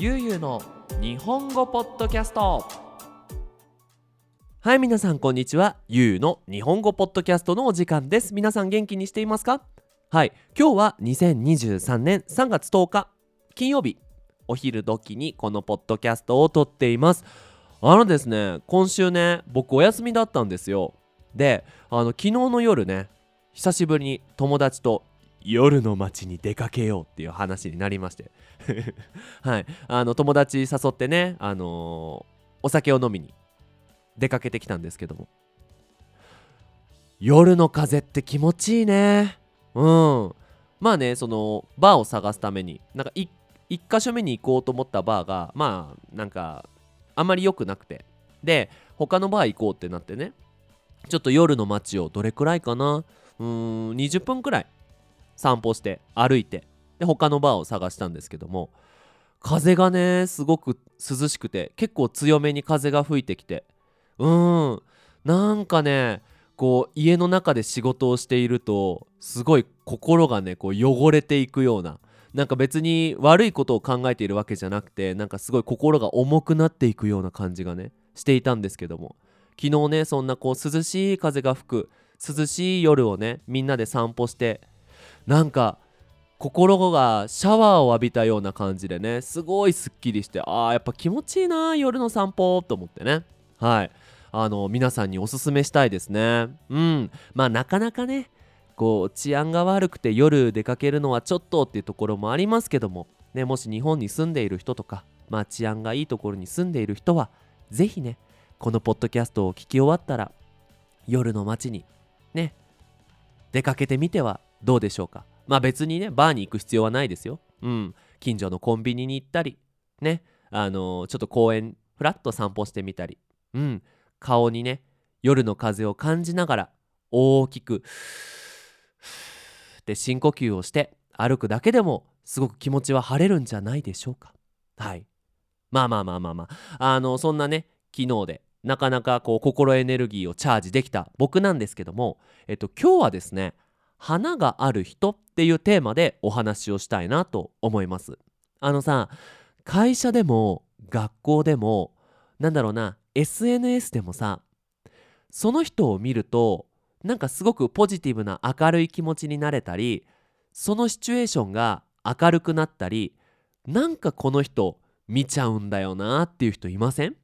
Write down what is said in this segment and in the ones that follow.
ゆうゆうの日本語ポッドキャスト。はい皆さんこんにちは。ゆうゆうの日本語ポッドキャストのお時間です。皆さん元気にしていますか？はい今日は2023年3月10日金曜日。お昼時にこのポッドキャストを撮っています。あのですね今週ね僕お休みだったんですよ。であの昨日の夜ね久しぶりに友達と夜の街に出かけようっていう話になりまして。はい。あの友達誘ってねあのー、お酒を飲みに出かけてきたんですけども。夜の風って気持ちいいね。うん。まあねそのバーを探すためになんか1箇所目に行こうと思ったバーがまあなんかあんまり良くなくて。で他のバー行こうってなってねちょっと夜の街をどれくらいかな。うーん20分くらい散歩して歩いてで他のバーを探したんですけども風がねすごく涼しくて結構強めに風が吹いてきてうんなんかねこう家の中で仕事をしているとすごい心がねこう汚れていくようななんか別に悪いことを考えているわけじゃなくてなんかすごい心が重くなっていくような感じがねしていたんですけども昨日ねそんなこう涼しい風が吹く涼しい夜をねみんなで散歩してなんか心がシャワーを浴びたような感じでねすごいすっきりしてあーやっぱ気持ちいいな夜の散歩と思ってね。はい。あの皆さんにおすすめしたいですね。うん。まあなかなかねこう治安が悪くて夜出かけるのはちょっとっていうところもありますけども、ね、もし日本に住んでいる人とか、まあ、治安がいいところに住んでいる人は是非ねこのポッドキャストを聞き終わったら夜の街にね出かけてみてはどうでしょうか？まあ別にねバーに行く必要はないですよ。うん。近所のコンビニに行ったりね。あのー、ちょっと公園ふらっと散歩してみたり。うん。顔にね夜の風を感じながら大きくで深呼吸をして歩くだけでもすごく気持ちは晴れるんじゃないでしょうか。はい。まあまあまあまあまあ。あのそんなね昨日でなかなかこう心エネルギーをチャージできた僕なんですけどもえっと今日はですね花がある人っていうテーマでお話をしたいなと思います。あのさ会社でも学校でもなんだろうな SNS でもさその人を見るとなんかすごくポジティブな明るい気持ちになれたりそのシチュエーションが明るくなったりなんかこの人見ちゃうんだよなっていう人いません？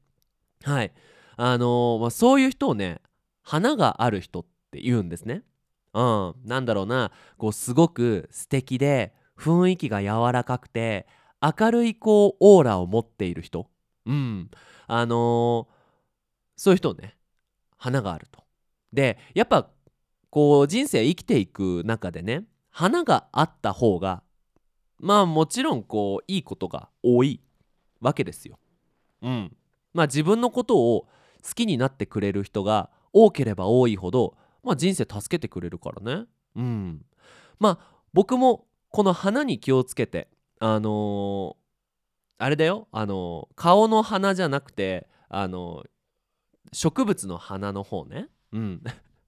はい。あのー、まあ、そういう人をね花がある人って言うんですね。うん。なんだろうな。こうすごく素敵で雰囲気が柔らかくて明るいこうオーラを持っている人。うん。あのー、そういう人ね。花があると。でやっぱこう人生生きていく中でね花があった方がまあもちろんこういいことが多いわけですよ。うん。まあ自分のことを好きになってくれる人が多ければ多いほどまあ人生助けてくれるからね。うん。まあ僕もこの花に気をつけてあのー、あれだよ。あのー、顔の花じゃなくてあのー、植物の花の方ね。うん。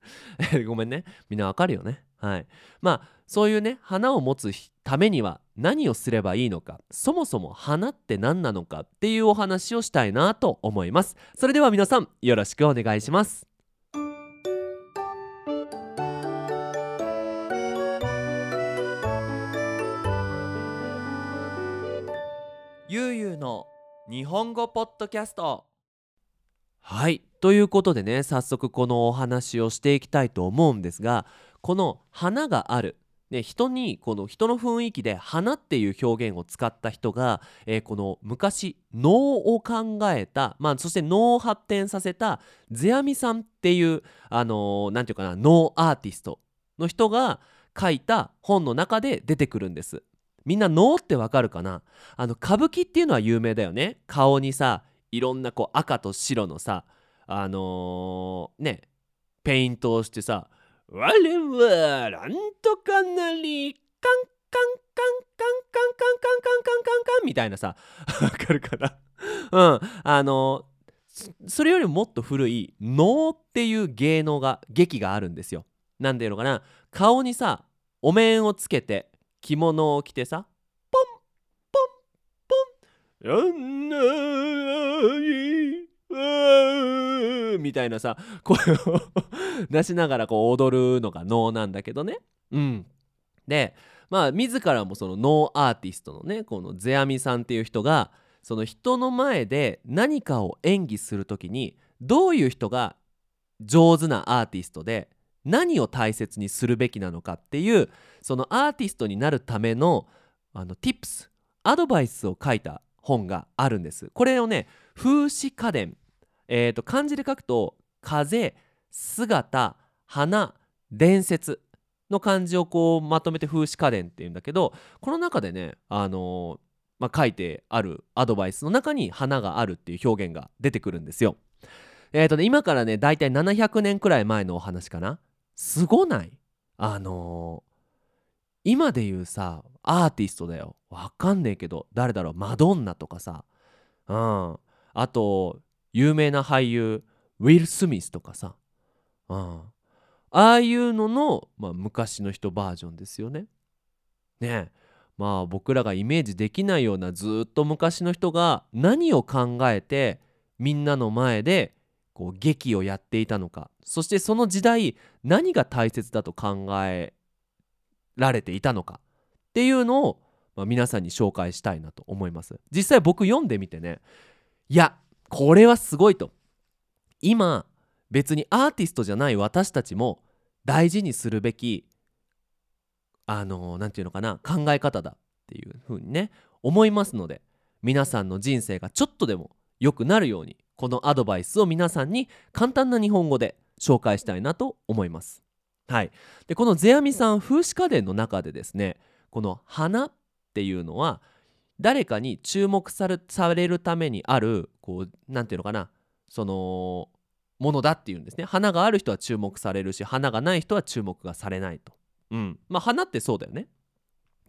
ごめんね。みんなわかるよね。はい。まあそういうね花を持つためには何をすればいいのか。そもそも花って何なのかっていうお話をしたいなと思います。それでは皆さんよろしくお願いします。ゆうゆうの日本語ポッドキャスト。はい。ということでね早速このお話をしていきたいと思うんですがこの花がある。ね、人にこの人の雰囲気で花っていう表現を使った人が、えー、この昔能を考えた、まあ、そして能を発展させた世阿弥さんっていうあのー、て言うかな能アーティストの人が書いた本の中で出てくるんです。みんな能ってわかるかな？あの歌舞伎っていうのは有名だよね。顔にさいろんなこう赤と白のさあのー、ねペイントをしてさ「我はなんとかなりカンカンカンカンカンカンカンカンカンカンカン」みたいなさわかるかな？うん。あのー、それよりももっと古い能っていう芸能が劇があるんですよ。なんていうのかな？顔にさお面をつけて着物を着てさポンポンポンやんないみたいなさ声を出しながらこう踊るのが能なんだけどね。うん、でまあ自らもその能アーティストのねこの世阿弥さんっていう人がその人の前で何かを演技する時にどういう人が上手なアーティストで何を大切にするべきなのかっていうそのアーティストになるためのあの tips アドバイスを書いた本があるんです。これをね風刺家電。えー、と漢字で書くと風姿花伝説の漢字をこうまとめて風刺家電っていうんだけどこの中でねあのー、まあ、書いてあるアドバイスの中に花があるっていう表現が出てくるんですよ。えーとね、今からね大体700年くらい前のお話かな。すごない？あのー、今で言うさアーティストだよ。わかんねえけど誰だろう？マドンナとかさ。うん。あと有名な俳優ウィル・スミスとかさ、うん、ああいうのの、まあ、昔の人バージョンですよね。ねまあ僕らがイメージできないようなずっと昔の人が何を考えてみんなの前でこう劇をやっていたのかそしてその時代何が大切だと考えられていたのかっていうのを、まあ、皆さんに紹介したいなと思います。実際僕読んでみてねいやこれはすごいと今別にアーティストじゃない私たちも大事にするべきあの何て言うのかな考え方だっていうふうにね思いますので皆さんの人生がちょっとでも良くなるようにこのアドバイスを皆さんに簡単な日本語で紹介したいなと思います。はい、でこの世阿弥さん風刺家電の中でですねこの花っていうのは誰かに注目されされるためにあるこう何て言うのかなそのものだっていうんですね。花がある人は注目されるし花がない人は注目がされないと。うん。まあ花ってそうだよね。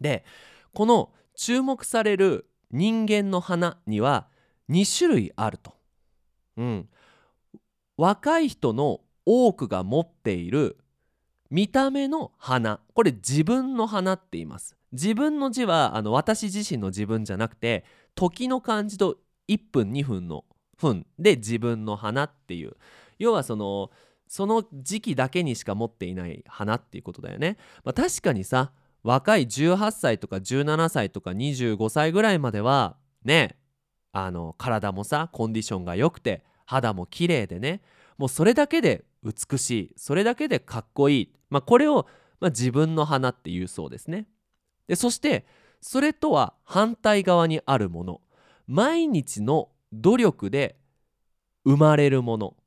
でこの注目される人間の花には2種類あると。うん。若い人の多くが持っている見た目の花。これ自分の花って言います。自分の字はあの私自身の自分じゃなくて時の漢字と1分2分の分で自分の花っていう。要はそのその時期だけにしか持っていない花っていうことだよね。まあ、確かにさ若い18歳とか17歳とか25歳ぐらいまではねあの体もさコンディションが良くて肌も綺麗でね。もうそれだけで美しい。それだけでかっこいい、まあ、これを、まあ、自分の花っていうそうですね。でそしてそれとは反対側にあるもの。毎日の努力で生まれるもの。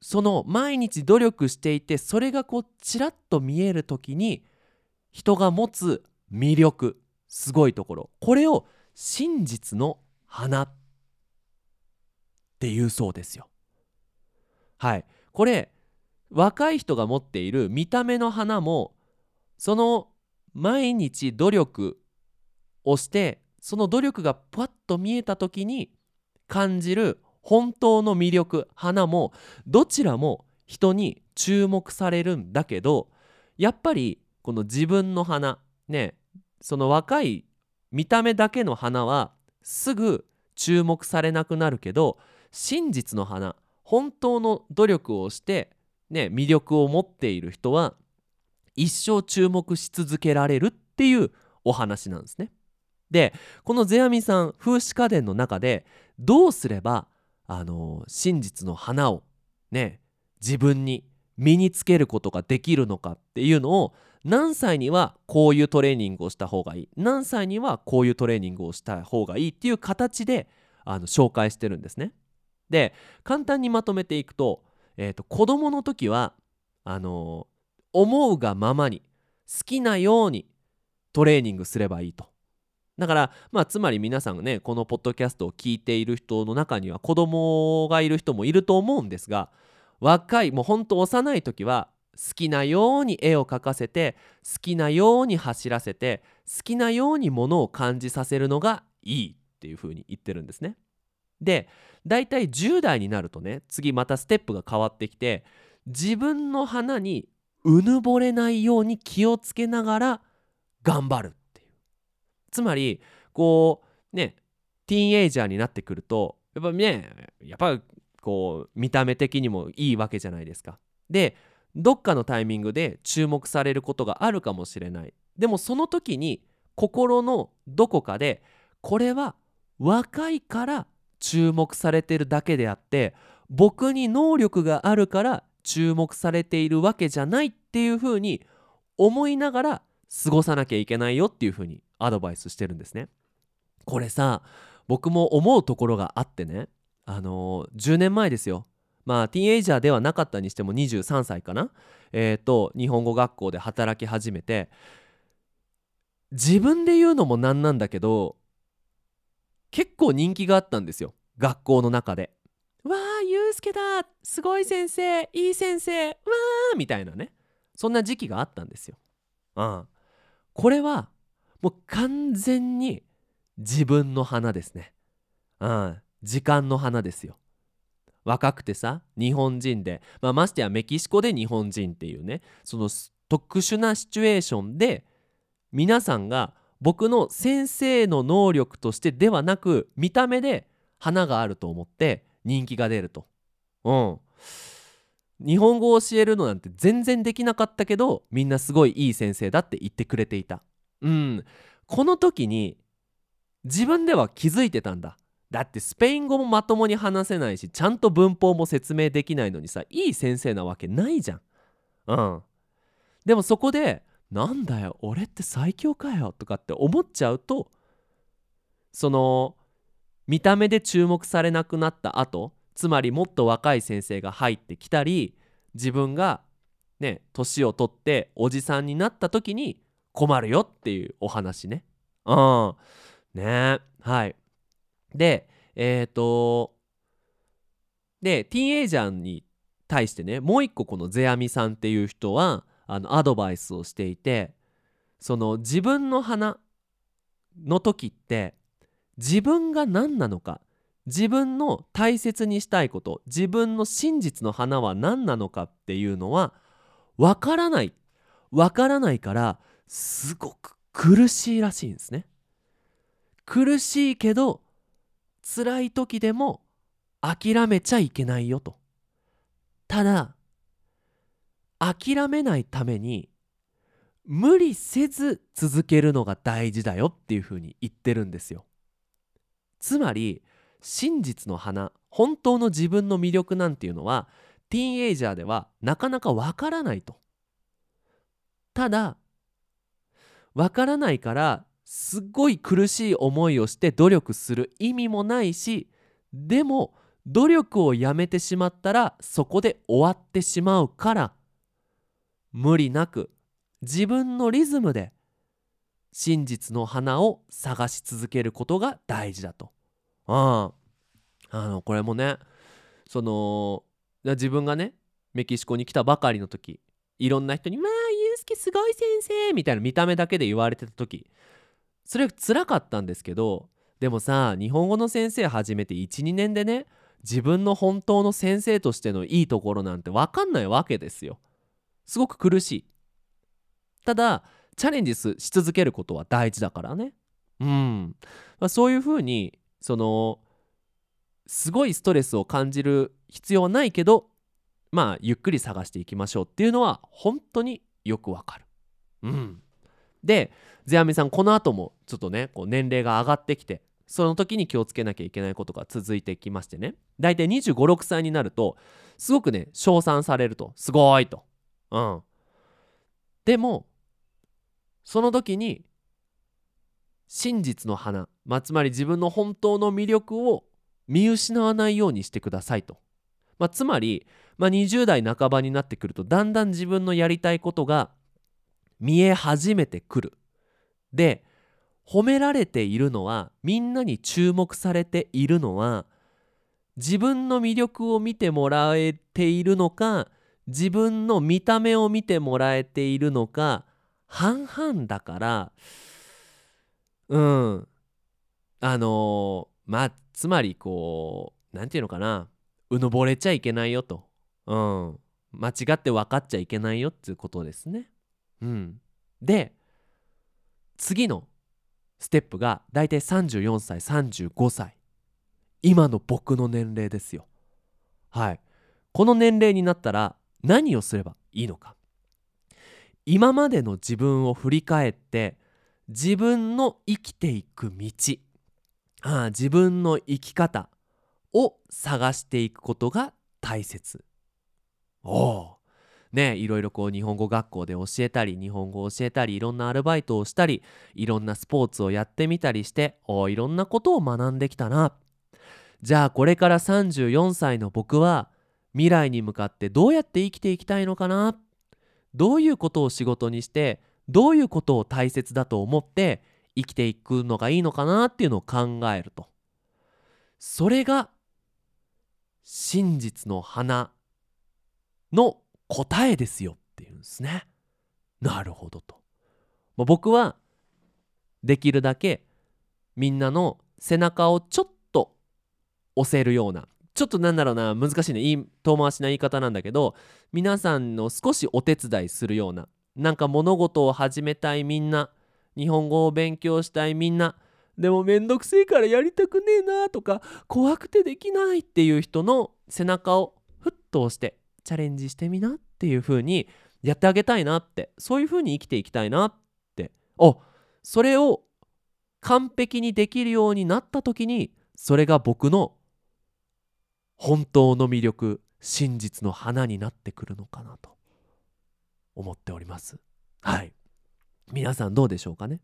その毎日努力していてそれがこうちらっと見える時に人が持つ魅力。すごいところ。これを真実の花っていうそうですよ。はいこれ若い人が持っている見た目の花もその毎日努力をしてその努力がパッと見えた時に感じる本当の魅力花もどちらも人に注目されるんだけどやっぱりこの自分の花ねその若い見た目だけの花はすぐ注目されなくなるけど真実の花本当の努力をしてね魅力を持っている人は一生注目し続けられるっていうお話なんですね。でこの世阿弥さん風刺家電の中でどうすればあの真実の花をね自分に身につけることができるのかっていうのを何歳にはこういうトレーニングをした方がいい何歳にはこういうトレーニングをした方がいいっていう形であの紹介してるんですね。で簡単にまとめていくと,、えーと、子供の時はあの思うがままに好きなようにトレーニングすればいいと。だからまあつまり皆さんねこのポッドキャストを聞いている人の中には子供がいる人もいると思うんですが若いもうほんと幼い時は好きなように絵を描かせて好きなように走らせて好きなようにものを感じさせるのがいいっていうふうに言ってるんですね。で大体10代になるとね次またステップが変わってきて自分の花にうぬぼれないように気をつけながら頑張るっていうつまりこうねティーンエイジャーになってくるとやっぱねやっぱこう見た目的にもいいわけじゃないですか。でどっかのタイミングで注目されることがあるかもしれない。でもその時に心のどこかでこれは若いから注目されてるだけであって僕に能力があるから注目されているわけじゃないっていうふうに思いながら過ごさなきゃいけないよっていうふうにアドバイスしてるんですね。これさ僕も思うところがあってね。あのー、10年前ですよ。まあティーンエイジャーではなかったにしても23歳かな？えっ、ー、と日本語学校で働き始めて自分で言うのもなんなんだけど結構人気があったんですよ学校の中で。わあゆうすけだすごい先生いい先生わあみたいなねそんな時期があったんですよ。うん、これはもう完全に自分の花ですね。うん、時間の花ですよ。若くてさ日本人で、まあ、ましてやメキシコで日本人っていうねその特殊なシチュエーションで皆さんが僕の先生の能力としてではなく見た目で花があると思って人気が出ると。うん。日本語を教えるのなんて全然できなかったけどみんなすごいいい先生だって言ってくれていた。うん。この時に自分では気づいてたんだ。だってスペイン語もまともに話せないしちゃんと文法も説明できないのにさいい先生なわけないじゃん。うん。でもそこでなんだよ俺って最強かよとかって思っちゃうとその見た目で注目されなくなった後つまりもっと若い先生が入ってきたり自分がね年を取っておじさんになった時に困るよっていうお話ね。うんねはいでえっ、ー、とでティーンエイジャーに対してねもう一個この世阿弥さんっていう人はあのアドバイスをしていてその自分の花の時って自分が何なのか自分の大切にしたいこと自分の真実の花は何なのかっていうのはわからない。わからないからすごく苦しいらしいんですね。苦しいけど辛い時でも諦めちゃいけないよと。ただ諦めないために無理せず続けるのが大事だよっていうふうに言ってるんですよ。つまり真実の花本当の自分の魅力なんていうのはティーンエイジャーではなかなかわからないと。ただわからないからすっごい苦しい思いをして努力する意味もないしでも努力をやめてしまったらそこで終わってしまうから無理なく自分のリズムで真実の花を探し続けることが大事だと。ああのこれもねその自分がねメキシコに来たばかりの時いろんな人に「まあユうスケすごい先生」みたいな見た目だけで言われてた時それ辛かったんですけどでもさ日本語の先生始めて12年でね自分の本当の先生としてのいいところなんて分かんないわけですよ。すごく苦しいただチャレンジし続けることは大事だからねうん、まあ、そういうふうにそのすごいストレスを感じる必要はないけどまあゆっくり探していきましょうっていうのは本当によくわかる。うん、で世阿弥さんこの後もちょっとねこう年齢が上がってきてその時に気をつけなきゃいけないことが続いてきましてね大体2 5 6歳になるとすごくね称賛されるとすごいとうん。でもその時に真実の花、まあ、つまり自分の本当の魅力を見失わないようにしてくださいと。まあ、つまり、まあ、20代半ばになってくるとだんだん自分のやりたいことが見え始めてくる。で褒められているのはみんなに注目されているのは自分の魅力を見てもらえているのか自分の見た目を見てもらえているのか半々だからうんあのー、まあつまりこう何て言うのかなうぬぼれちゃいけないよと、うん、間違って分かっちゃいけないよっていうことですね。うん、で次のステップがだいたい34歳35歳。今の僕の年齢ですよ。はい。この年齢になったら何をすればいいのか。今までの自分を振り返って自分の生きていく道。ああ自分の生き方を探していくことが大切。おおねいろいろこう日本語学校で教えたり日本語を教えたりいろんなアルバイトをしたりいろんなスポーツをやってみたりしておいろんなことを学んできたな。じゃあこれから34歳の僕は未来に向かってどうやって生きていきたいのかな？どういうことを仕事にしてどういうことを大切だと思って生きていくのがいいのかなっていうのを考えると。それが真実の花の答えですよっていうんですね。なるほどと。まあ僕はできるだけみんなの背中をちょっと押せるようなちょっとなんだろうな難しいね遠回しな言い方なんだけど皆さんの少しお手伝いするようななんか物事を始めたいみんな日本語を勉強したいみんなでもめんどくせえからやりたくねえなとか怖くてできないっていう人の背中をふっと押してチャレンジしてみなっていう風にやってあげたいなってそういう風に生きていきたいなって。おそれを完璧にできるようになった時にそれが僕の本当の魅力真実の花になってくるのかなと思っております。はい。皆さんどうでしょうかね？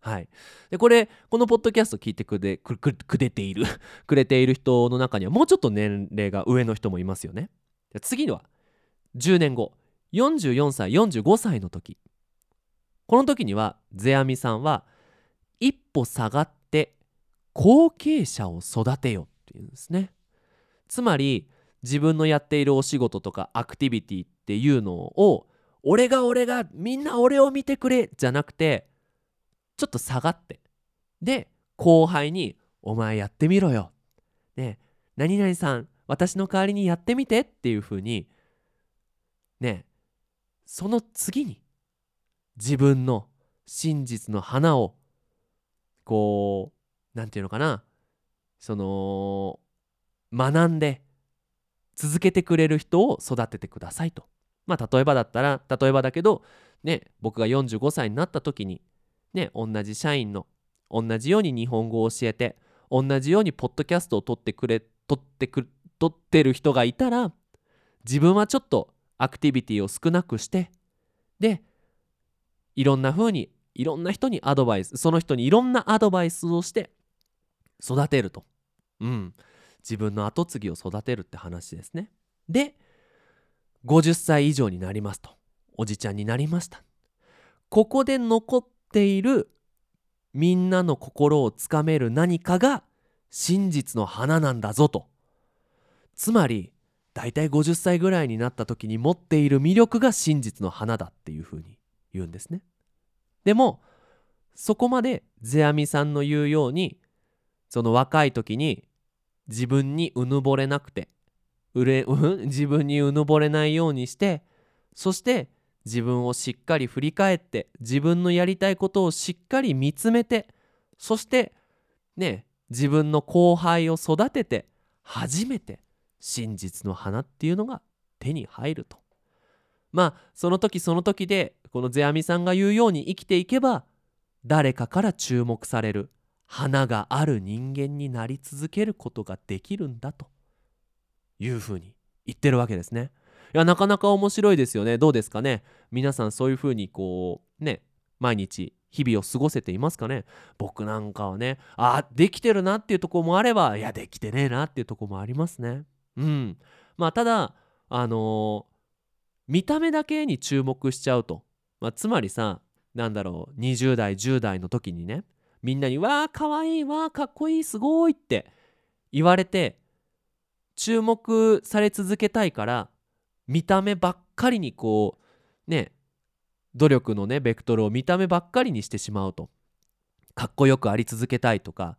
はい。でこれこのポッドキャスト聞いてくれくれているくれている人の中にはもうちょっと年齢が上の人もいますよね。じゃ次は10年後44歳45歳の時。この時には世阿弥さんは一歩下がって後継者を育てよっていうんですね。つまり自分のやっているお仕事とかアクティビティっていうのを俺が俺がみんな俺を見てくれじゃなくてちょっと下がってで後輩に「お前やってみろよ」ね何々さん私の代わりにやってみてっていうふうにねその次に自分の真実の花をこう何て言うのかなその学んで続けてくれる人を育ててくださいと。まあ例えばだったら例えばだけどね僕が45歳になった時にね同じ社員の同じように日本語を教えて同じようにポッドキャストを撮ってくれ撮ってく撮ってる人がいたら自分はちょっとアクティビティを少なくしてでいろんな風にいろんな人にアドバイスその人にいろんなアドバイスをして育てると。うん。自分の後継ぎを育てるって話ですね。で50歳以上になりますと。おじちゃんになりました。ここで残っているみんなの心をつかめる何かが真実の花なんだぞと。つまり大体50歳ぐらいになった時に持っている魅力が真実の花だっていうふうに言うんですね。でもそこまで世阿弥さんの言うようにその若い時に自分にうぬぼれなくてうれ、うん、自分にうぬぼれないようにしてそして自分をしっかり振り返って自分のやりたいことをしっかり見つめてそしてね自分の後輩を育てて初めて真実の花っていうのが手に入ると。まあその時その時でこの世阿弥さんが言うように生きていけば誰かから注目される花がある人間になり続けることができるんだというふうに言ってるわけですね。いやなかなか面白いですよね。どうですかね。皆さんそういうふうにこうね毎日日々を過ごせていますかね。僕なんかはねあできてるなっていうとこもあればいやできてねえなっていうとこもありますね。うん。まあただあのー、見た目だけに注目しちゃうと、まあ、つまりさなんだろう20代10代の時にねみんなに「わあかわいいわあかっこいいすごい」って言われて注目され続けたいから見た目ばっかりにこうね努力のねベクトルを見た目ばっかりにしてしまうと。かっこよくあり続けたいとか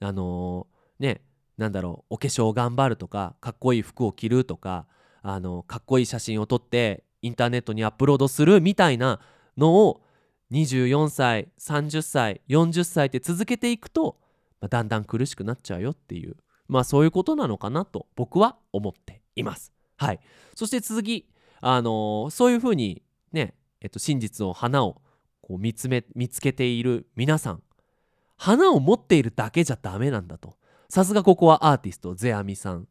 あのー、ねなんだろうお化粧頑張るとかかっこいい服を着るとかあのかっこいい写真を撮ってインターネットにアップロードするみたいなのを24歳30歳40歳って続けていくと、まあ、だんだん苦しくなっちゃうよっていうまあそういうことなのかなと僕は思っています。はい、そして続き、あのー、そういうふうにね、えっと、真実を花をこう見つめ見つけている皆さん。花を持っているだけじゃダメなんだと。さすがここはアーティストゼアミさん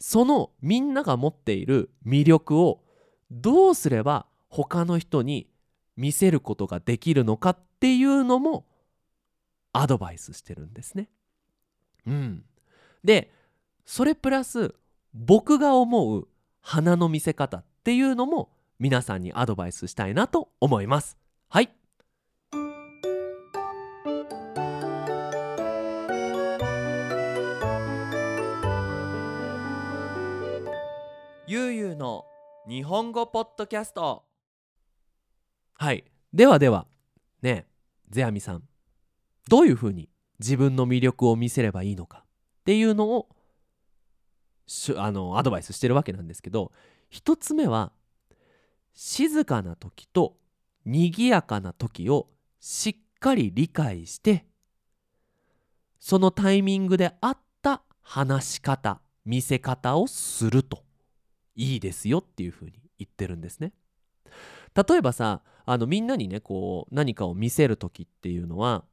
そのみんなが持っている魅力をどうすれば他の人に見せることができるのかっていうのもアドバイスしてるんですね。うん、でそれプラス僕が思う花の見せ方っていうのも皆さんにアドバイスしたいなと思います。はいゆうゆうの日本語ポッドキャスト。はい。ではでは。ねえゼアミさん。どういうふうに自分の魅力を見せればいいのか。っていうのをあのアドバイスしてるわけなんですけど一つ目は静かな時と賑やかな時をしっかり理解してそのタイミングであった話し方見せ方をすると。いいですよっていうふうに言ってるんですね。例えばさあのみんなにねこう何かを見せる時っていうのは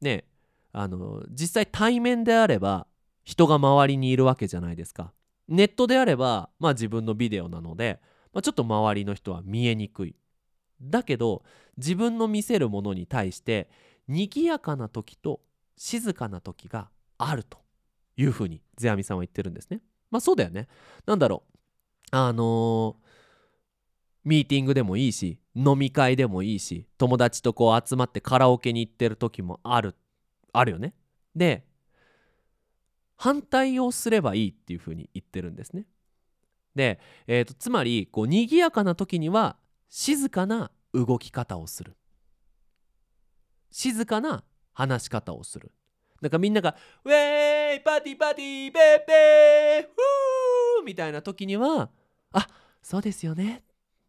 ねあの実際対面であれば人が周りにいるわけじゃないですか。ネットであればまあ自分のビデオなので、まあ、ちょっと周りの人は見えにくい。だけど自分の見せるものに対して賑やかな時と静かな時があるというふうにゼアミさんは言ってるんですね。まあそうだよね。なんだろうあのー、ミーティングでもいいし飲み会でもいいし友達とこう集まってカラオケに行ってる時もあるあるよね。で反対をすればいいっていうふうに言ってるんですね。で、えーと、つまりこう賑やかな時には静かな動き方をする。静かな話し方をする。なんかみんなが「ウェーイパーティーパーティーペーペーフー!」みたいな時にはあそうですよね。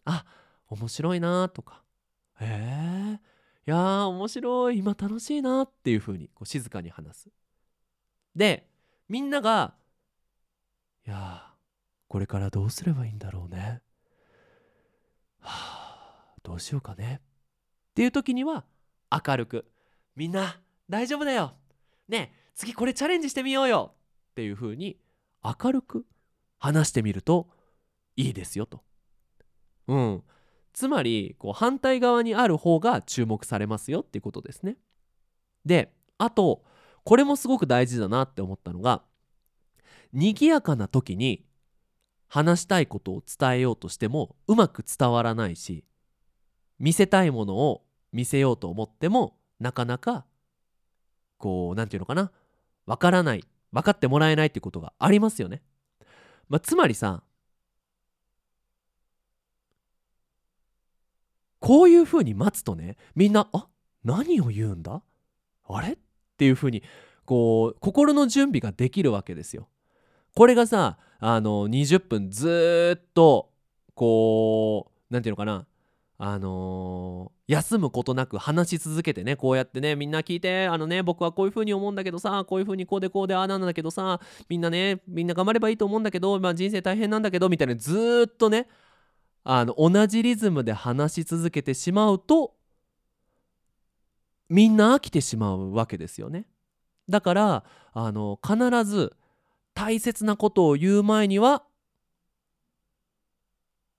あ面白いなとかへえ。いやー面白い。今楽しいなっていう風にこう静かに話す。でみんながいやこれからどうすればいいんだろうね。はあどうしようかねっていう時には明るくみんな大丈夫だよ。ね次これチャレンジしてみようよっていう風に明るく話してみるといいですよと。うん。つまりこう反対側にある方が注目されますよっていうことですね。であとこれもすごく大事だなって思ったのが賑やかな時に話したいことを伝えようとしてもうまく伝わらないし見せたいものを見せようと思ってもなかなかこう何て言うのかなわからない分かってもらえないってことがありますよね。まあ、つまりさこういうふうに待つとねみんなあ何を言うんだ？あれ？っていうふうにこう心の準備ができるわけですよ。これがさあの20分ずっとこう何て言うのかな？あのー、休むことなく話し続けてねこうやってねみんな聞いてあのね僕はこういう風に思うんだけどさこういう風にこうでこうでああなんだけどさみんなねみんな頑張ればいいと思うんだけど、まあ、人生大変なんだけどみたいなずっとねあの同じリズムで話し続けてしまうとみんな飽きてしまうわけですよね。だからあの必ず大切なことを言う前には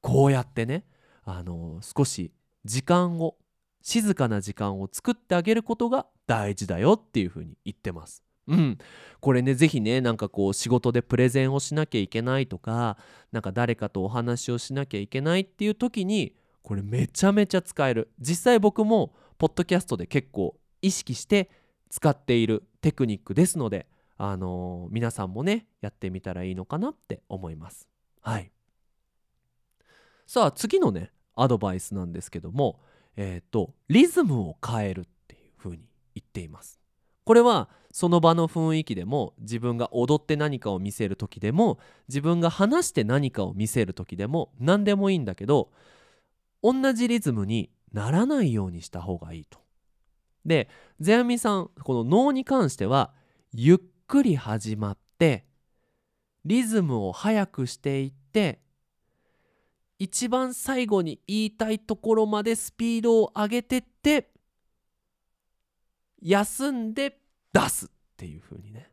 こうやってねあの少し時間を静かな時間を作ってあげることが大事だよっていうふうに言ってます。うん、これね是非ねなんかこう仕事でプレゼンをしなきゃいけないとかなんか誰かとお話をしなきゃいけないっていう時にこれめちゃめちゃ使える。実際僕もポッドキャストで結構意識して使っているテクニックですので、あのー、皆さんもねやってみたらいいのかなって思います。はい。さあ次のねアドバイスなんですけどもえっ、ー、とリズムを変えるっていうふうに言っていますこれはその場の雰囲気でも自分が踊って何かを見せる時でも自分が話して何かを見せる時でも何でもいいんだけど同じリズムにならないようにした方がいいと。で世阿弥さんこの能に関してはゆっくり始まってリズムを速くしていって一番最後に言いたいところまでスピードを上げてって休んで出すっていう風にね。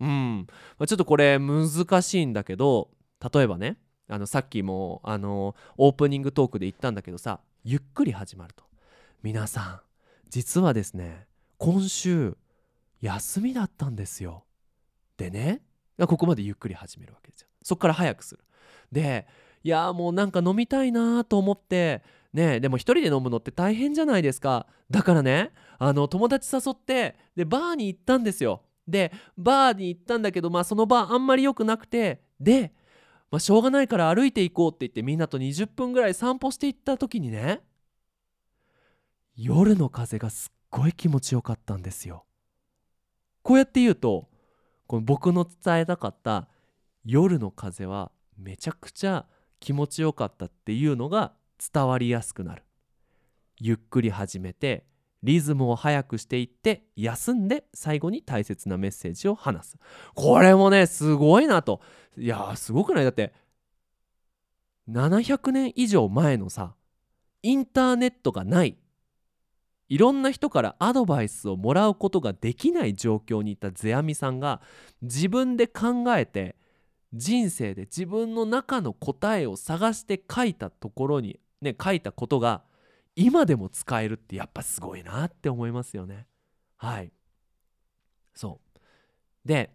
うん、ちょっとこれ難しいんだけど例えばねあのさっきもあのオープニングトークで言ったんだけどさゆっくり始まると。皆さん実はですね今週休みだったんですよ。でねここまでゆっくり始めるわけですよ。そこから早くする。でいやもうなんか飲みたいなと思ってねでも一人で飲むのって大変じゃないですか。だからねあの友達誘ってでバーに行ったんですよ。でバーに行ったんだけどまあそのバーあんまり良くなくてで、まあ、しょうがないから歩いていこうって言ってみんなと20分ぐらい散歩していった時にね夜の風がすっごい気持ちよかったんですよ。こうやって言うとこの僕の伝えたかった夜の風はめちゃくちゃ気持ちよかったっていうのが伝わりやすくなる。ゆっくり始めてリズムを速くしていって休んで最後に大切なメッセージを話す。これもねすごいなと。いやすごくない？だって700年以上前のさインターネットがない。いろんな人からアドバイスをもらうことができない状況にいた世阿弥さんが自分で考えて人生で自分の中の答えを探して書いたところにね書いたことが今でも使えるってやっぱすごいなって思いますよね。はい。そう。で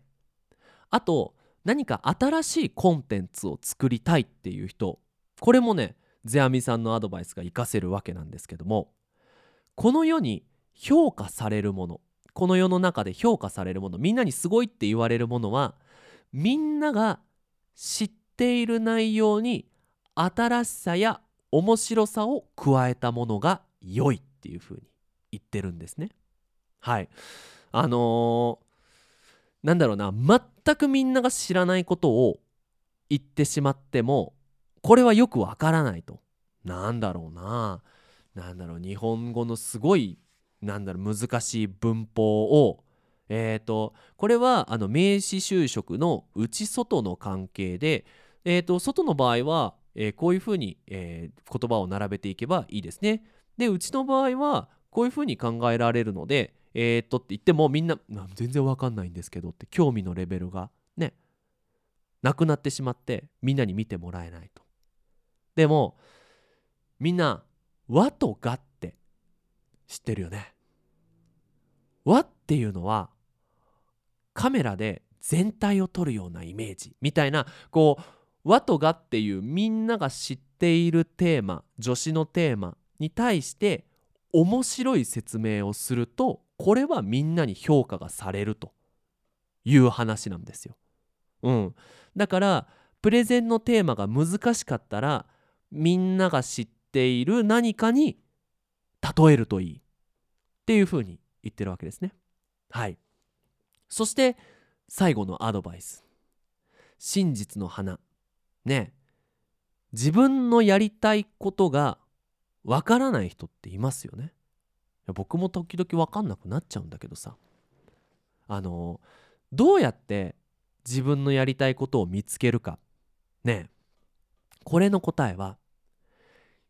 あと何か新しいコンテンツを作りたいっていう人これもね世阿弥さんのアドバイスが活かせるわけなんですけどもこの世に評価されるものこの世の中で評価されるものみんなにすごいって言われるものはみんなが知っている内容に新しさや面白さを加えたものが良いっていうふうに言ってるんですね。はいあのー、なんだろうな全くみんなが知らないことを言ってしまってもこれはよくわからないと。なんだろうななんだろう日本語のすごいなんだろう難しい文法をえーと、これはあの名詞就職の内外の関係で、えーと、外の場合は、えー、こういうふうに、えー、言葉を並べていけばいいですね。でうちの場合はこういうふうに考えられるのでえー、っとって言ってもみんな全然わかんないんですけどって興味のレベルがねなくなってしまってみんなに見てもらえないと。でもみんな和とがって知ってるよね。和っていうのはカメラで全体を撮るようなイメージみたいなこう和とがっていうみんなが知っているテーマ助詞のテーマに対して面白い説明をするとこれはみんなに評価がされるという話なんですよ。うん、だからプレゼンのテーマが難しかったらみんなが知っている何かに例えるといいっていうふうに言ってるわけですね。はいそして最後のアドバイス。真実の花。ね。自分のやりたいことがわからない人っていますよね。僕も時々わかんなくなっちゃうんだけどさ。あのどうやって自分のやりたいことを見つけるか。ね。これの答えは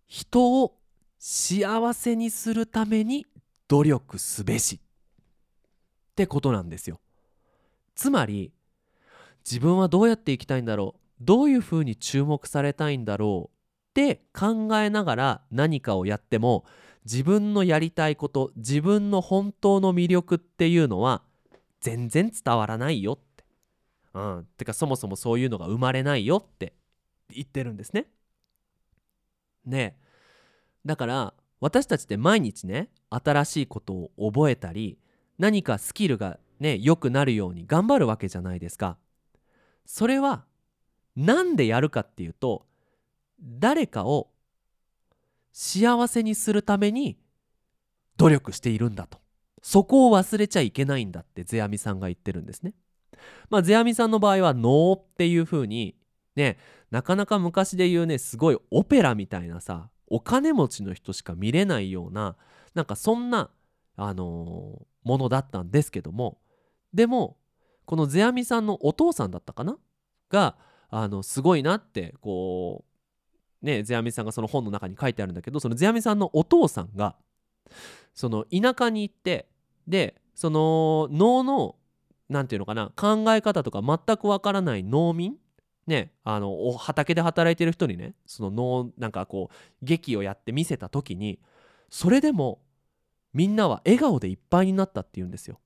人を幸せにするために努力すべし。ってことなんですよ。つまり自分はどうやっていきたいんだろう？どういうふうに注目されたいんだろう？って考えながら何かをやっても自分のやりたいこと自分の本当の魅力っていうのは全然伝わらないよって。うん、てかそもそもそういうのが生まれないよって言ってるんですね。ねだから私たちって毎日ね新しいことを覚えたり何かスキルがね良くなるように頑張るわけじゃないですか。それは何でやるかっていうと誰かを幸せにするために努力しているんだとそこを忘れちゃいけないんだって世阿弥さんが言ってるんですね。まあ世阿弥さんの場合は能っていう風にねなかなか昔で言うねすごいオペラみたいなさお金持ちの人しか見れないようななんかそんな、あのーものだったんですけどもでもこの世阿弥さんのお父さんだったかな？があのすごいなってこうね世阿弥さんがその本の中に書いてあるんだけどその世阿弥さんのお父さんがその田舎に行ってでその能の何て言うのかな考え方とか全くわからない農民ねあのお畑で働いてる人にねその能なんかこう劇をやって見せた時にそれでもみんなは笑顔でいっぱいになったっていうんですよ。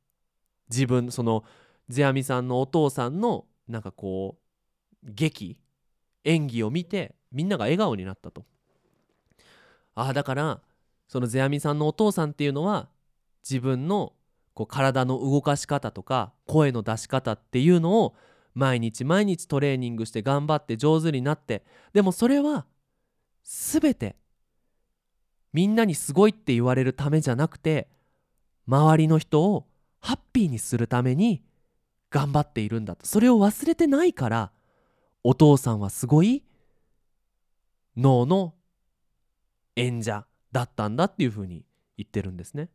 自分その世阿弥さんのお父さんのなんかこう劇演技を見てみんなが笑顔になったと。ああだからその世阿弥さんのお父さんっていうのは自分のこう体の動かし方とか声の出し方っていうのを毎日毎日トレーニングして頑張って上手になってでもそれは全てみんなにすごいって言われるためじゃなくて周りの人をハッピーにするために頑張っているんだとそれを忘れてないからお父さんはすごい脳の演者だったんだっていうふうに言ってるんですね。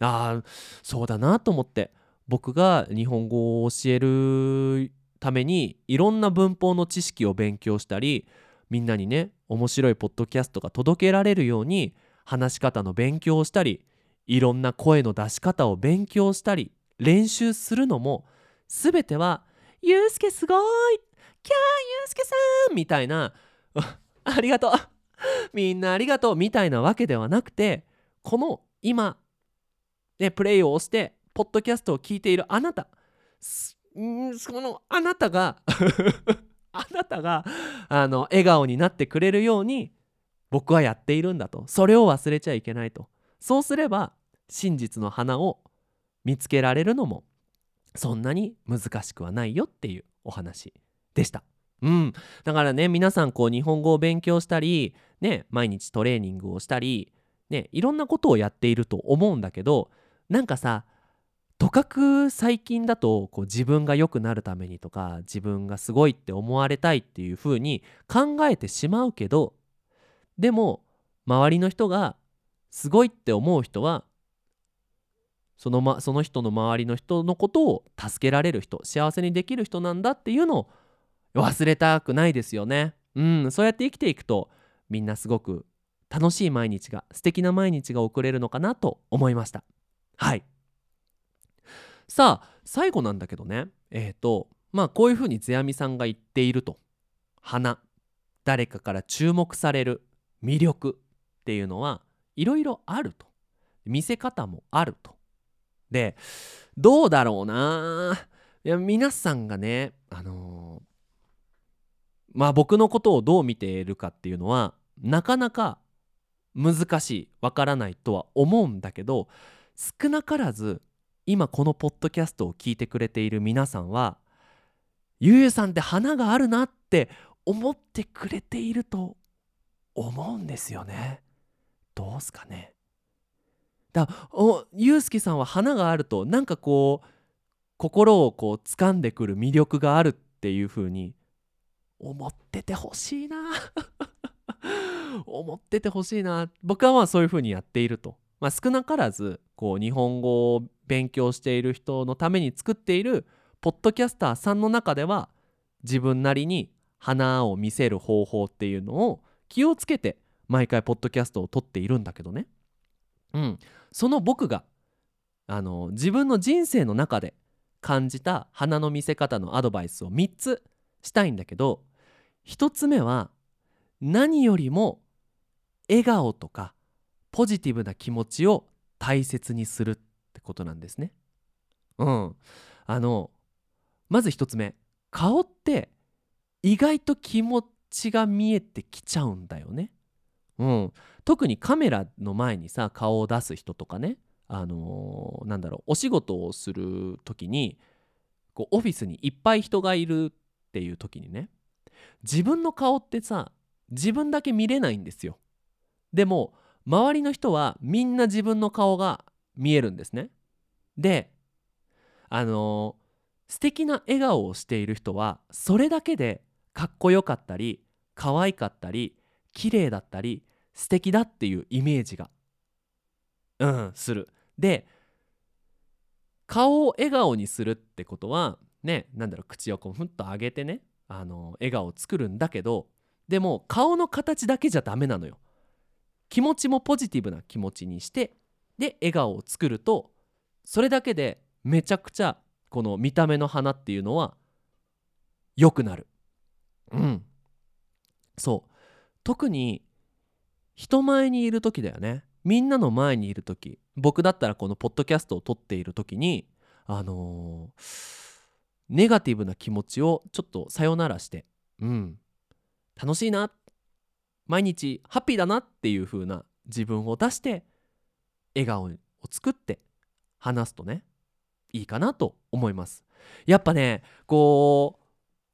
ああそうだなと思って僕が日本語を教えるためにいろんな文法の知識を勉強したりみんなにね面白いポッドキャストが届けられるように話し方の勉強をしたりいろんな声の出し方を勉強したり練習するのも全ては「ゆうすけすごいキャーゆうすけさん!」みたいな「ありがとうみんなありがとう」みたいなわけではなくてこの今、ね、プレイを押してポッドキャストを聞いているあなたそのあなたが あなたがあの笑顔になってくれるように僕はやっているんだとそれを忘れちゃいけないとそうすれば真実の花を見つけられるのもそんなに難しくはないよっていうお話でした。うん、だからね皆さんこう日本語を勉強したり、ね、毎日トレーニングをしたり、ね、いろんなことをやっていると思うんだけどなんかさとかく最近だとこう自分が良くなるためにとか自分がすごいって思われたいっていう風に考えてしまうけどでも周りの人がすごいって思う人はその,、ま、その人の周りの人のことを助けられる人幸せにできる人なんだっていうのを忘れたくないですよね。うん、そうやって生きていくとみんなすごく楽しい毎日が素敵な毎日が送れるのかなと思いました。はいさあ最後なんだけどねえっ、ー、とまあこういうふうに世阿弥さんが言っていると花誰かから注目される魅力っていうのはいろいろあると。見せ方もあると。でどうだろうな。いや皆さんがねあのー、まあ僕のことをどう見ているかっていうのはなかなか難しいわからないとは思うんだけど少なからず今このポッドキャストを聞いてくれている皆さんはゆうゆうさんって花があるなって思ってくれていると思うんですよね。どうすかね。だおゆうすけさんは花があるとなんかこう心をこう掴んでくる魅力があるっていう風に思っててほしいな。思っててほしいな。僕はまあそういう風にやっていると、まあ、少なからずこう日本語を勉強している人のために作っているポッドキャスターさんの中では自分なりに花を見せる方法っていうのを気をつけて毎回ポッドキャストを撮っているんだけどねうんその僕があの自分の人生の中で感じた花の見せ方のアドバイスを3つしたいんだけど1つ目は何よりも笑顔とかポジティブな気持ちを大切にするってことなんですね。うん。あのまず1つ目顔って意外と気持血が見えてきちゃうんだよね。うん、特にカメラの前にさ顔を出す人とかねあのー、なんだろうお仕事をする時にこうオフィスにいっぱい人がいるっていう時にね自分の顔ってさ自分だけ見れないんですよ。でも周りの人はみんな自分の顔が見えるんですね。であのー、素敵な笑顔をしている人はそれだけでかっこよかったり可愛かったり綺麗だったり素敵だっていうイメージが。うんする。で顔を笑顔にするってことはねなんだろう口をこうふんと上げてねあの笑顔を作るんだけどでも顔の形だけじゃダメなのよ。気持ちもポジティブな気持ちにしてで笑顔を作るとそれだけでめちゃくちゃこの見た目の花っていうのは良くなる。うん。そう。特に人前にいる時だよね。みんなの前にいる時。僕だったらこのポッドキャストを撮っている時にあのーネガティブな気持ちをちょっとさよならしてうん。楽しいな。毎日ハッピーだなっていう風な自分を出して笑顔を作って話すとね。いいかなと思います。やっぱねこう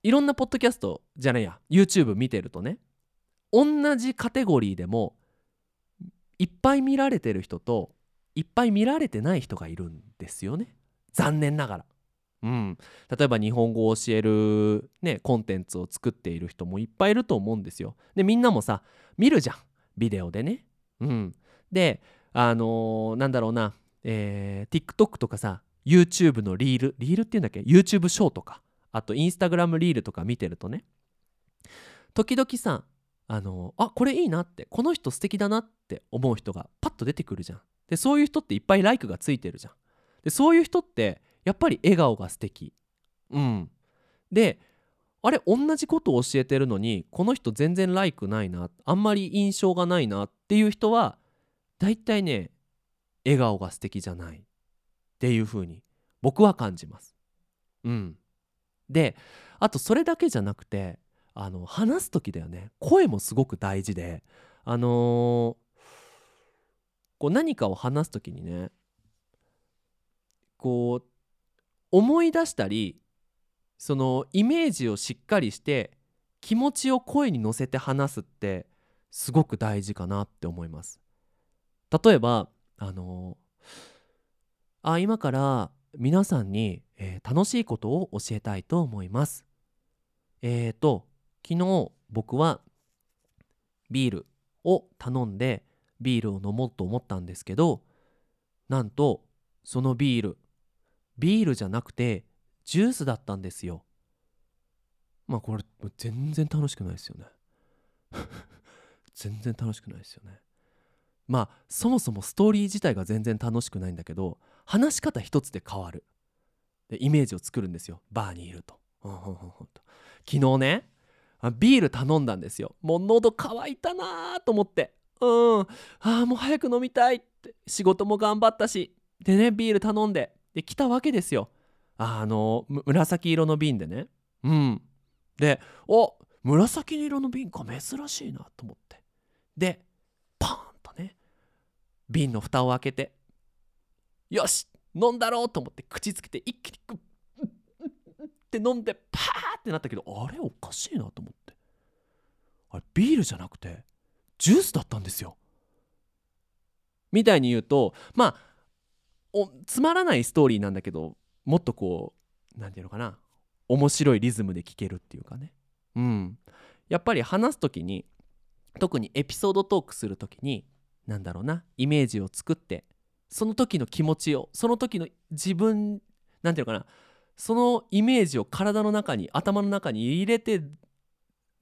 いろんなポッドキャストじゃないや YouTube 見てるとね同じカテゴリーでもいっぱい見られてる人といっぱい見られてない人がいるんですよね。残念ながら。うん、例えば日本語を教える、ね、コンテンツを作っている人もいっぱいいると思うんですよ。でみんなもさ見るじゃん。ビデオでね。うん、であのー、なんだろうな、えー、TikTok とかさ YouTube のリール。リールっていうんだっけ？YouTube ショーとか。あと Instagram リールとか見てるとね。時々さあの、あこれいいなってこの人素敵だなって思う人がパッと出てくるじゃん。でそういう人っていっぱいライクがついてるじゃん。でそういう人ってやっぱり笑顔が素敵。うん。であれ同じことを教えてるのにこの人全然ライクないなあんまり印象がないなっていう人はだいたいね笑顔が素敵じゃない。っていう風に僕は感じます。うん。であとそれだけじゃなくてあの話す時だよね声もすごく大事であのー、こう何かを話す時にねこう思い出したりそのイメージをしっかりして気持ちを声に乗せて話すってすごく大事かなって思います。例えばあのあ今から皆さんに、えー、楽しいことを教えたいと思います。えーと昨日僕はビールを頼んでビールを飲もうと思ったんですけどなんとそのビールビールじゃなくてジュースだったんですよ。まあこれ全然楽しくないですよね。全然楽しくないですよね。まあそもそもストーリー自体が全然楽しくないんだけど話し方一つで変わる。でイメージを作るんですよ。バーにいると。昨日ねビール頼んだんですよ。もう喉乾いたなーと思って。うん。ああもう早く飲みたいって。仕事も頑張ったし。でねビール頼んで。で来たわけですよ。あの紫色の瓶でね。うん。でお紫色の瓶か珍しいなと思って。でパーンとね瓶の蓋を開けてよし飲んだろうと思って口つけて一気にグッって飲んでパーってなったけどあれおかしいなと思って。あれビールじゃなくてジュースだったんですよ。みたいに言うとまあおつまらないストーリーなんだけどもっとこう何て言うのかな面白いリズムで聴けるっていうかね。うん。やっぱり話す時に特にエピソードトークする時に何だろうなイメージを作ってその時の気持ちをその時の自分何て言うのかなそのイメージを体の中に頭の中に入れて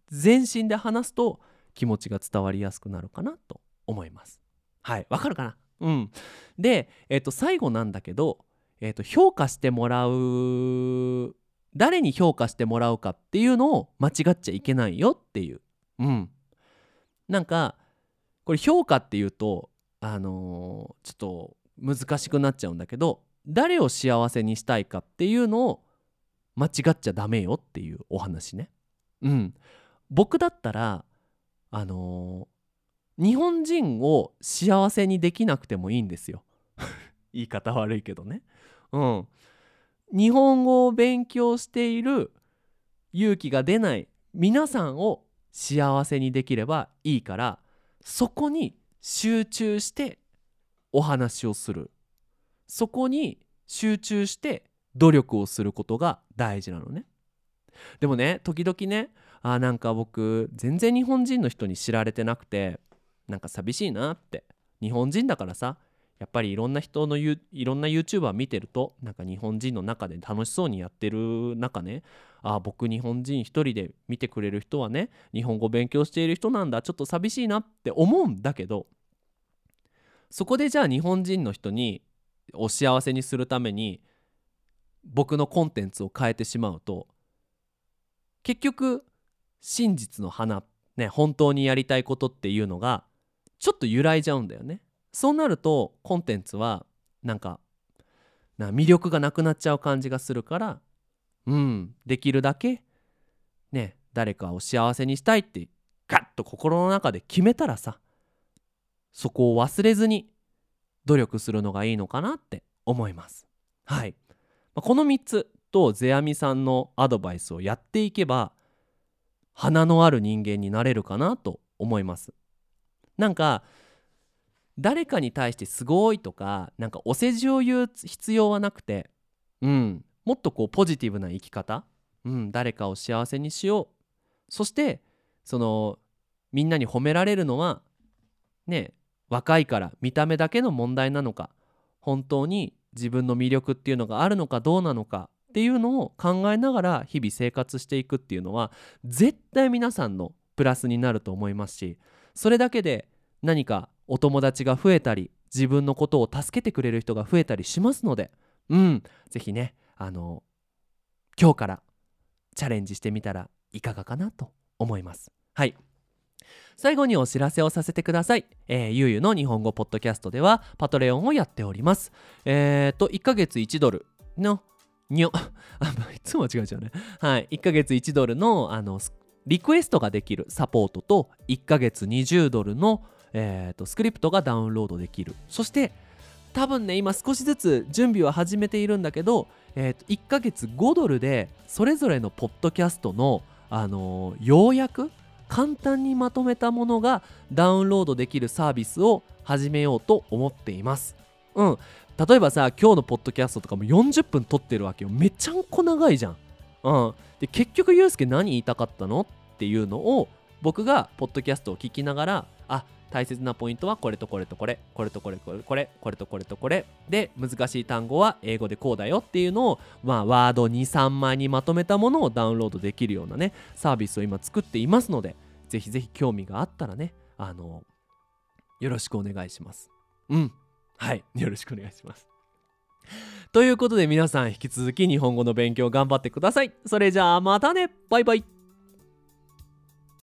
全身で話すと気持ちが伝わりやすくなるかなと思います。はいわかるかな？うん、で、えー、と最後なんだけど、えー、と評価してもらう誰に評価してもらうかっていうのを間違っちゃいけないよっていう。うん、なんかこれ評価っていうとあのー、ちょっと難しくなっちゃうんだけど誰を幸せにしたいかっていうのを間違っちゃダメよっていうお話ね。うん、僕だったらあの日本人を幸せにできなくてもいいんですよ。言い方悪いけどね。うん。日本語を勉強している勇気が出ない皆さんを幸せにできればいいからそこに集中してお話をする。そこに集中して努力をすることが大事なのね。でもね時々ねあなんか僕全然日本人の人に知られてなくてなんか寂しいなって。日本人だからさやっぱりいろんな人のいろんな YouTuber 見てるとなんか日本人の中で楽しそうにやってる中ねあ僕日本人一人で見てくれる人はね日本語勉強している人なんだちょっと寂しいなって思うんだけどそこでじゃあ日本人の人にお幸せにするために僕のコンテンツを変えてしまうと結局真実の花ね本当にやりたいことっていうのがちょっと揺らいじゃうんだよね。そうなるとコンテンツはなんかな魅力がなくなっちゃう感じがするからうんできるだけね誰かを幸せにしたいってガッと心の中で決めたらさそこを忘れずに努力するのがいいのかなって思います。はい。この3つと世阿弥さんのアドバイスをやっていけば花のある人間になれるかなと思います。なんか誰かに対してすごいとかなんかお世辞を言う必要はなくてうん。もっとこうポジティブな生き方うん誰かを幸せにしよう。そしてそのみんなに褒められるのはね若いから見た目だけの問題なのか本当に自分の魅力っていうのがあるのかどうなのかっていうのを考えながら日々生活していくっていうのは絶対皆さんのプラスになると思いますしそれだけで何かお友達が増えたり自分のことを助けてくれる人が増えたりしますのでうん是非ねあの今日からチャレンジしてみたらいかがかなと思います。はい。最後にお知らせをさせてください。えー、ゆうゆの日本語ポッドキャストではパトレオンをやっております。えーと、1ヶ月1ドルの、にょ、あ、いつも間違えちゃうね。はい、1ヶ月1ドルの、あの、リクエストができるサポートと、1ヶ月20ドルの、えーと、スクリプトがダウンロードできる。そして、多分ね、今少しずつ準備は始めているんだけど、えーと、1ヶ月5ドルで、それぞれのポッドキャストの、あのー、要約簡単にまとめたものがダウンロードできるサービスを始めようと思っています。うん。例えばさ、今日のポッドキャストとかも40分撮ってるわけよ。めちゃんこ長いじゃん。うん。で、結局、ゆうすけ何言いたかったの？っていうのを僕がポッドキャストを聞きながら、あ、大切なポイントはこれとこれとこれ、これとこれこれこれ、これとこれとこれ。で、難しい単語は英語でこうだよっていうのを、まあ、ワード2、3枚にまとめたものをダウンロードできるようなね、サービスを今作っていますので、ぜひぜひ興味があったらね、あの、よろしくお願いします。うん。はい。よろしくお願いします。ということで皆さん引き続き日本語の勉強頑張ってください。それじゃあまたねバイバイ